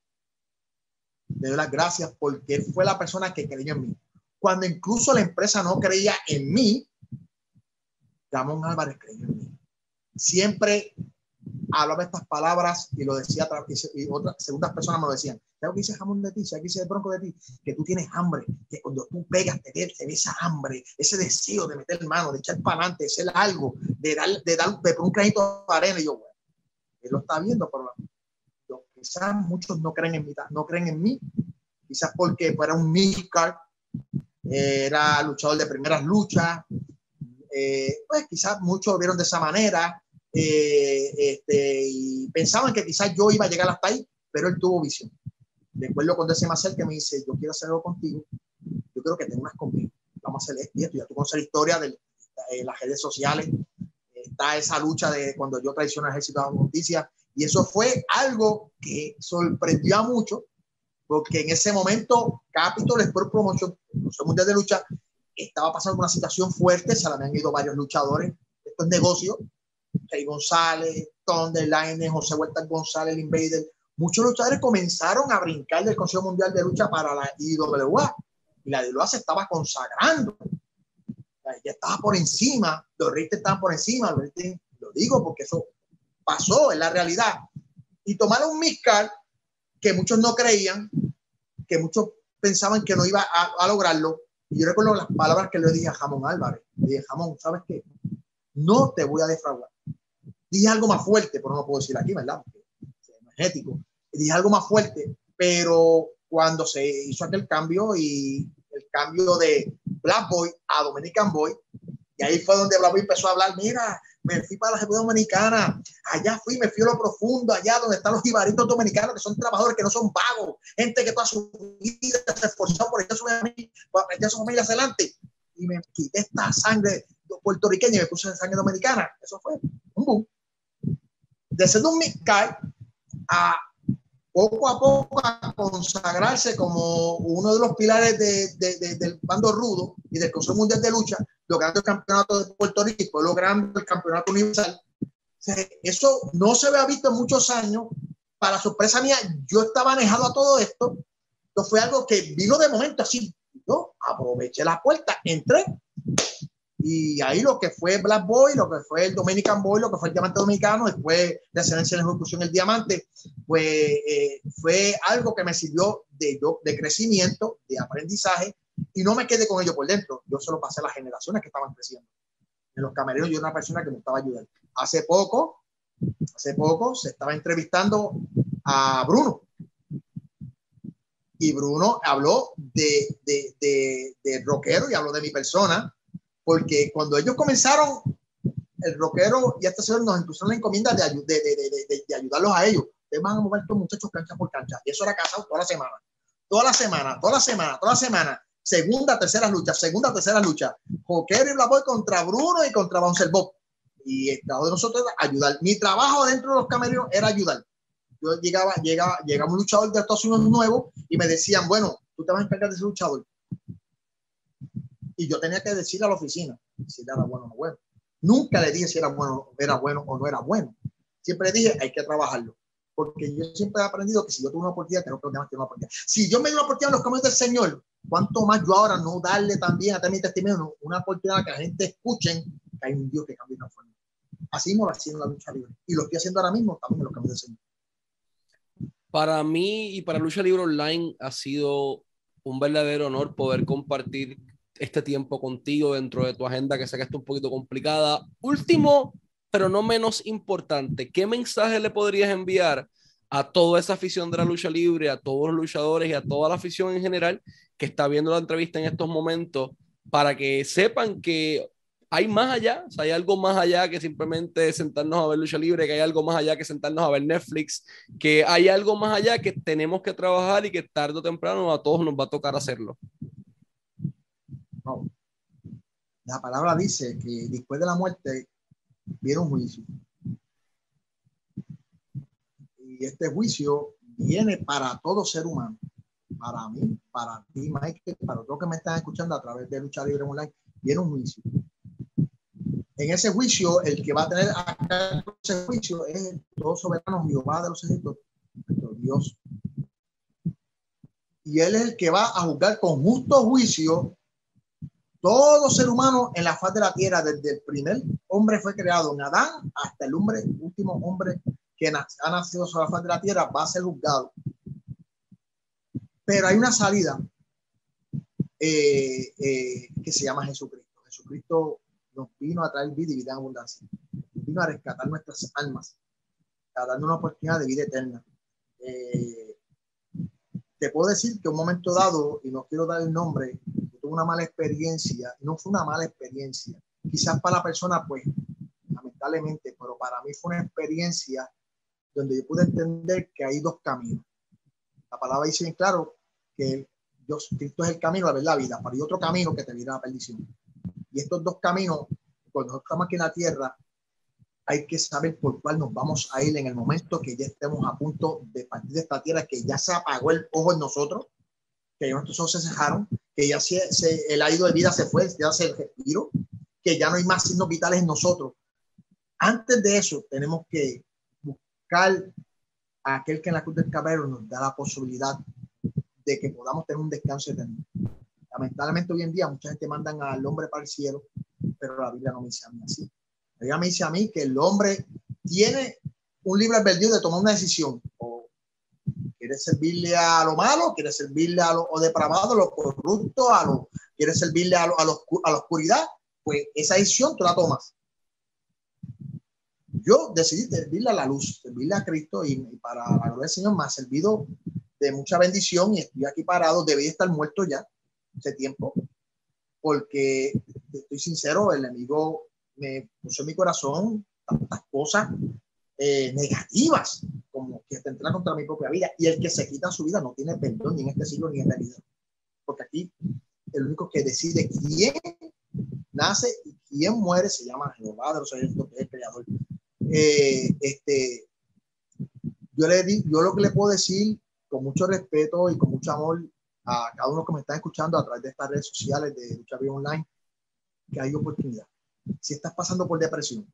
Speaker 2: le doy las gracias porque fue la persona que creyó en mí. Cuando incluso la empresa no creía en mí, Ramón Álvarez creyó en mí. Siempre hablaba estas palabras y lo decía y otras segundas personas me lo decían. ¿Sabes que dice jamón de ti? ¿Sabes dice el bronco de ti? Que tú tienes hambre, que cuando tú pegas te ve, te ve esa hambre, ese deseo de meter mano, de echar para adelante, de algo, de dar, de dar de un granito de arena. Y yo, bueno, él lo está viendo, pero yo, quizás muchos no creen en mí, no creen en mí, quizás porque era un midcard, era luchador de primeras luchas, eh, pues quizás muchos lo vieron de esa manera, eh, este, y pensaban que quizás yo iba a llegar hasta ahí, pero él tuvo visión. Recuerdo cuando ese más que me dice, yo quiero hacer algo contigo, yo quiero que te unas conmigo, vamos a hacer esto, ya tú conoces la historia de, las redes sociales, está esa lucha de cuando yo traicioné al ejército de la justicia, y eso fue algo que sorprendió a muchos, porque en ese momento Capitol Sport Promotion, el Mundial de Lucha, estaba pasando una situación fuerte, se la habían ido varios luchadores, esto es negocio, Rey González, Line, José Huerta González, el Invader, muchos luchadores comenzaron a brincar del Consejo Mundial de Lucha para la IWA y la IWA se estaba consagrando. Ya estaba por encima, los Richter estaban por encima, lo digo porque eso pasó en la realidad. Y tomaron un miscal que muchos no creían, que muchos pensaban que no iba a, lograrlo. Y yo recuerdo las palabras que le dije a Jamón Álvarez. Le dije, Jamón, ¿sabes qué? No te voy a defraudar. Dije algo más fuerte, pero no puedo decir aquí, ¿verdad? Porque es energético. Dije algo más fuerte, pero cuando se hizo aquel cambio y el cambio de Black Boy a Dominican Boy, y ahí fue donde Black Boy empezó a hablar, mira, me fui para la República Dominicana, allá fui, me fui a lo profundo, allá donde están los jibaritos dominicanos, que son trabajadores, que no son vagos, gente que toda su vida se esforzó por echar su familia, echar su familia adelante, y me quité esta sangre puertorriqueña y me puse sangre dominicana. Eso fue un boom. De ser un Mikai a poco a poco a consagrarse como uno de los pilares de, de, del bando rudo y del Consejo Mundial de Lucha, logrando el campeonato de Puerto Rico, logrando el campeonato universal. Eso no se había visto en muchos años. Para sorpresa mía, yo estaba manejado a todo esto. Esto fue algo que vino de momento así. Yo aproveché la puerta, entré y ahí lo que fue Black Boy, lo que fue el Dominican Boy, lo que fue el Diamante Dominicano, después de excelencia en ejecución el Diamante, pues eh, fue algo que me sirvió de, de crecimiento, de aprendizaje, y no me quedé con ello por dentro. Yo solo pasé a las generaciones que estaban creciendo. En los camerinos yo era una persona que me estaba ayudando. Hace poco, hace poco se estaba entrevistando a Bruno. Y Bruno habló de, de, de, de rockero y habló de mi persona porque cuando ellos comenzaron, el rockero y este señor nos impusieron la encomienda de, de, de, ayudarlos a ellos. Ustedes van a mover estos muchachos cancha por cancha. Y eso era casado toda la semana. Toda la semana, toda la semana, toda la semana. Segunda, tercera lucha, segunda, tercera lucha. Joker y Blaboy contra Bruno y contra Bouncer Bob. Y el trabajo de nosotros era ayudar. Mi trabajo dentro de los camerinos era ayudar. Yo llegaba, llegaba, llegaba un luchador de Estados Unidos nuevo y me decían, bueno, tú te vas a encargar de ese luchador y yo tenía que decirle a la oficina si era bueno o no bueno. Nunca le dije si era bueno, era bueno o no era bueno. Siempre dije, hay que trabajarlo. Porque yo siempre he aprendido que si yo tuve una oportunidad, tengo que tener una oportunidad. Si yo me doy una oportunidad en los caminos del Señor, ¿cuánto más yo ahora no darle también a mi testimonio una oportunidad que la gente escuchen que hay un Dios que cambia una forma? Así no lo hacía en la lucha libre. Y lo estoy haciendo ahora mismo también en los caminos del Señor.
Speaker 1: Para mí y para Lucha Libre Online ha sido un verdadero honor poder compartir este tiempo contigo dentro de tu agenda, que sé que está un poquito complicada. Último, pero no menos importante, ¿qué mensaje le podrías enviar a toda esa afición de la lucha libre, a todos los luchadores y a toda la afición en general que está viendo la entrevista en estos momentos para que sepan que hay más allá, o hay algo más allá que simplemente sentarnos a ver lucha libre, que hay algo más allá que sentarnos a ver Netflix, que hay algo más allá que tenemos que trabajar y que tarde o temprano a todos nos va a tocar hacerlo.
Speaker 2: La palabra dice que después de la muerte viene un juicio. Y este juicio viene para todo ser humano. Para mí, para ti, Mike, para todos que me están escuchando a través de Lucha Libre Online, viene un juicio. En ese juicio, el que va a tener acá ese juicio es el todo soberano Jehová de los ejércitos, Dios. Y él es el que va a juzgar con justo juicio todo ser humano en la faz de la tierra, desde el primer hombre fue creado en Adán hasta el hombre, último hombre que ha nacido sobre la faz de la tierra, va a ser juzgado. Pero hay una salida eh, eh, que se llama Jesucristo. Jesucristo nos vino a traer vida y vida en abundancia. Vino a rescatar nuestras almas, a darnos una oportunidad de vida eterna. Eh, te puedo decir que un momento dado, y no quiero dar el nombre, una mala experiencia, no fue una mala experiencia. Quizás para la persona, pues, lamentablemente, pero para mí fue una experiencia donde yo pude entender que hay dos caminos. La palabra dice bien claro que Dios, Cristo es el camino, la verdad, la vida, pero hay otro camino que te dirá la perdición. Y estos dos caminos, cuando nosotros estamos aquí en la tierra, hay que saber por cuál nos vamos a ir en el momento que ya estemos a punto de partir de esta tierra, que ya se apagó el ojo en nosotros, que nuestros ojos se cejaron, que ya se, el aire de vida se fue, ya se el respiro, que ya no hay más signos vitales en nosotros. Antes de eso, tenemos que buscar a aquel que en la cruz del cabello nos da la posibilidad de que podamos tener un descanso eterno. Lamentablemente hoy en día mucha gente mandan al hombre para el cielo, pero la Biblia no me dice a mí así. La Biblia me dice a mí que el hombre tiene un libre albedrío de tomar una decisión. O quiere servirle a lo malo, quiere servirle a lo depravado, a lo corrupto, a lo, quiere servirle a, lo, a, a la oscuridad, pues esa decisión tú la tomas. Yo decidí servirle a la luz, servirle a Cristo y, para la gloria del Señor me ha servido de mucha bendición y estoy aquí parado, debí estar muerto ya hace tiempo, porque estoy sincero, el enemigo me puso en mi corazón tantas cosas eh, negativas como que tendrá contra mi propia vida y el que se quita su vida no tiene perdón ni en este siglo ni en la vida. Porque aquí el único que decide quién nace y quién muere se llama Jehová de los ejércitos, que es el creador. Eh, este, yo, le di, yo lo que le puedo decir con mucho respeto y con mucho amor a cada uno que me está escuchando a través de estas redes sociales de Lucha Online, que hay oportunidad. Si estás pasando por depresión,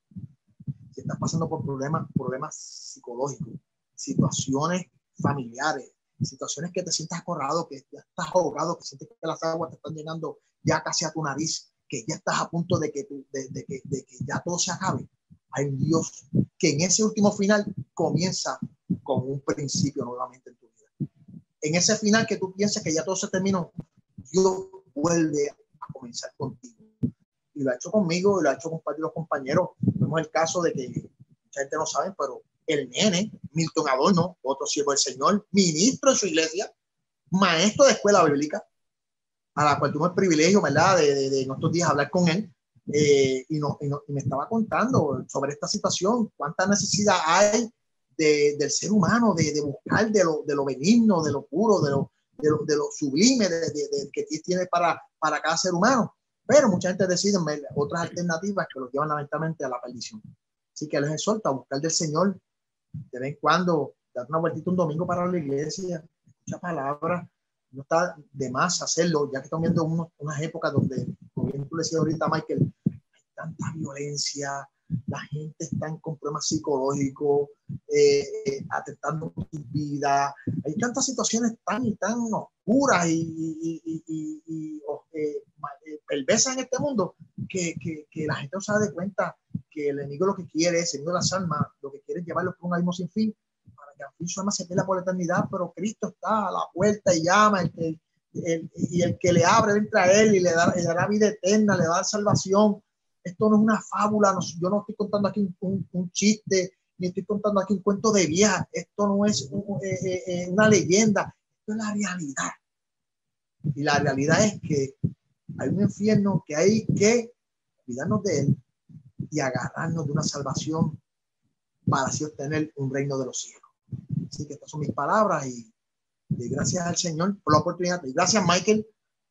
Speaker 2: si estás pasando por problemas, problemas psicológicos, situaciones familiares, situaciones que te sientas acorralado, que ya estás ahogado, que sientes que las aguas te están llenando ya casi a tu nariz, que ya estás a punto de que, de, de, que, de que ya todo se acabe. Hay un Dios que en ese último final comienza con un principio nuevamente en tu vida. En ese final que tú piensas que ya todo se terminó, Dios vuelve a comenzar contigo. Y lo ha hecho conmigo y lo ha hecho con de los compañeros. Vemos el caso de que mucha gente no sabe, pero el nene, Milton Adorno, otro siervo del Señor, ministro de su iglesia, maestro de escuela bíblica, a la cual tuve el privilegio, ¿verdad?, de, de, de en estos días hablar con él. Eh, y, no, y, no, y, me estaba contando sobre esta situación, cuánta necesidad hay de, del ser humano de, de buscar de lo, de lo, benigno, de lo puro, de lo, lo, lo sublime que tiene para, para cada ser humano. Pero mucha gente decide otras alternativas que los llevan lamentablemente a la perdición. Así que les exhorto a buscar del Señor de vez en cuando, dar una vueltita un domingo para la iglesia, escucha palabras, no está de más hacerlo, ya que estamos viendo unas épocas donde, como bien tú le decías ahorita, Michael, hay tanta violencia, la gente está con problemas psicológicos, eh, eh, atentando su vida, hay tantas situaciones tan y tan oscuras y, y, y, y eh, perversas en este mundo que, que, que, la gente no se da de cuenta que el enemigo lo que quiere es, el enemigo de las almas, lo que quiere es llevarlo por un abismo sin fin, para que al fin su alma se pierda por la eternidad, pero Cristo está a la puerta y llama, el que, el, y el que le abre entra a él y le, da, le dará vida eterna, le da salvación. Esto no es una fábula, no, yo no estoy contando aquí un, un, un, chiste, ni estoy contando aquí un cuento de vieja, esto no es un, eh, eh, eh, una leyenda, esto es la realidad. Y la realidad es que hay un infierno que hay que cuidarnos de él y agarrarnos de una salvación para así obtener un reino de los cielos. Así que estas son mis palabras y, y gracias al Señor por la oportunidad. Y gracias, Michael,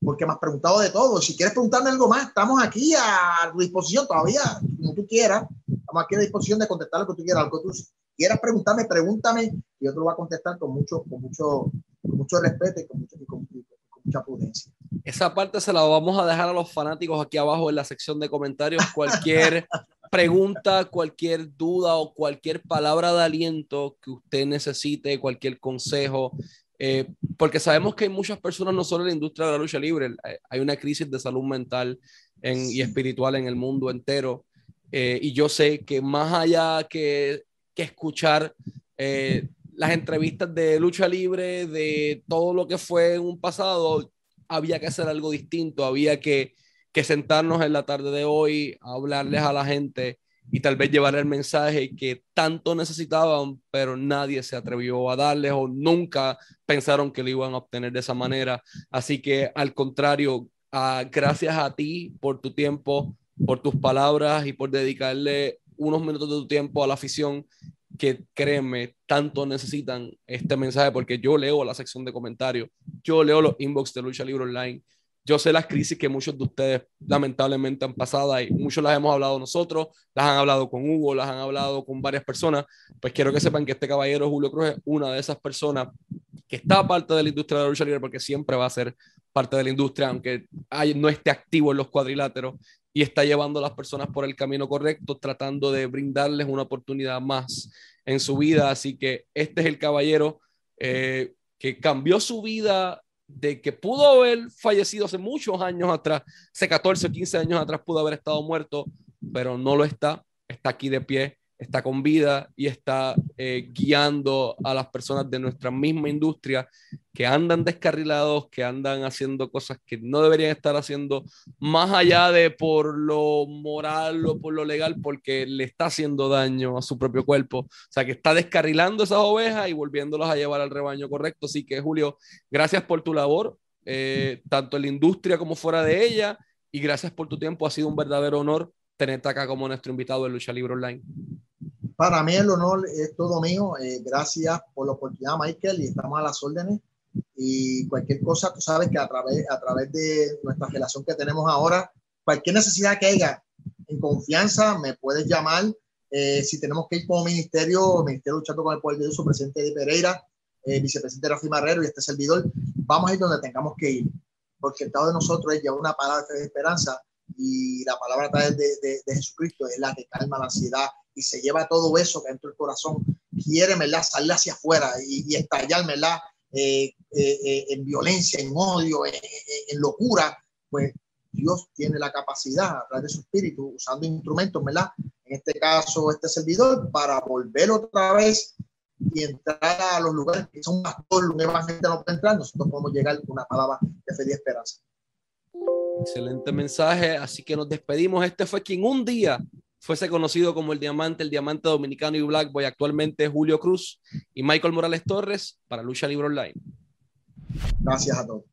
Speaker 2: porque me has preguntado de todo. Si quieres preguntarme algo más, estamos aquí a tu disposición todavía, como tú quieras. Estamos aquí a disposición de contestar lo que tú quieras. Lo que tú quieras preguntarme, pregúntame y yo te lo voy a contestar con mucho, con mucho, con mucho respeto y con, mucho, y con, y con mucha prudencia.
Speaker 1: Esa parte se la vamos a dejar a los fanáticos aquí abajo en la sección de comentarios. Cualquier pregunta, cualquier duda o cualquier palabra de aliento que usted necesite, cualquier consejo, eh, porque sabemos que hay muchas personas, no solo en la industria de la lucha libre, eh, hay una crisis de salud mental en, y espiritual en el mundo entero. Eh, y yo sé que más allá que, que escuchar eh, las entrevistas de lucha libre, de todo lo que fue en un pasado, había que hacer algo distinto, había que, que sentarnos en la tarde de hoy a hablarles a la gente y tal vez llevar el mensaje que tanto necesitaban, pero nadie se atrevió a darles o nunca pensaron que lo iban a obtener de esa manera. Así que al contrario, uh, gracias a ti por tu tiempo, por tus palabras y por dedicarle unos minutos de tu tiempo a la afición que créeme, tanto necesitan este mensaje porque yo leo la sección de comentarios, yo leo los inbox de Lucha Libre Online, yo sé las crisis que muchos de ustedes lamentablemente han pasado y muchos las hemos hablado nosotros, las han hablado con Hugo, las han hablado con varias personas, pues quiero que sepan que este caballero Julio Cruz es una de esas personas que está parte de la industria de la lucha libre porque siempre va a ser parte de la industria, aunque no esté activo en los cuadriláteros, y está llevando a las personas por el camino correcto, tratando de brindarles una oportunidad más en su vida. Así que este es el caballero eh, que cambió su vida de que pudo haber fallecido hace muchos años atrás, hace 14 o 15 años atrás pudo haber estado muerto, pero no lo está, está aquí de pie está con vida y está eh, guiando a las personas de nuestra misma industria que andan descarrilados, que andan haciendo cosas que no deberían estar haciendo, más allá de por lo moral o por lo legal, porque le está haciendo daño a su propio cuerpo. O sea, que está descarrilando esas ovejas y volviéndolas a llevar al rebaño correcto. Así que, Julio, gracias por tu labor, eh, tanto en la industria como fuera de ella, y gracias por tu tiempo. Ha sido un verdadero honor tenerte acá como nuestro invitado de Lucha Libre Online.
Speaker 2: Para mí el honor es todo mío. Eh, gracias por la oportunidad, Michael, y estamos a las órdenes. Y cualquier cosa, tú sabes que a través, a través de nuestra relación que tenemos ahora, cualquier necesidad que haya en confianza, me puedes llamar. Eh, si tenemos que ir como ministerio, ministerio luchando con el poder de Dios, su presidente de Pereira, eh, vicepresidente Rafi Marrero y este servidor, vamos a ir donde tengamos que ir, porque el estado de nosotros es llevar una palabra de esperanza y la palabra a través de, de, Jesucristo es la que calma la ansiedad y se lleva todo eso que dentro del corazón quiere, ¿verdad? Salir hacia afuera y, y estallar, ¿verdad? Eh, eh, eh, en violencia, en odio, en, en, locura, pues Dios tiene la capacidad a través de su espíritu, usando instrumentos, ¿verdad? En este caso, este servidor, para volver otra vez y entrar a los lugares que son más donde más gente no puede entrar, nosotros podemos llegar con una palabra de fe y esperanza.
Speaker 1: Excelente mensaje, así que nos despedimos. Este fue quien un día fuese conocido como el Diamante, el Diamante Dominicano y Black Boy, actualmente Julio Cruz y Michael Morales Torres para Lucha Libre Online.
Speaker 2: Gracias a todos.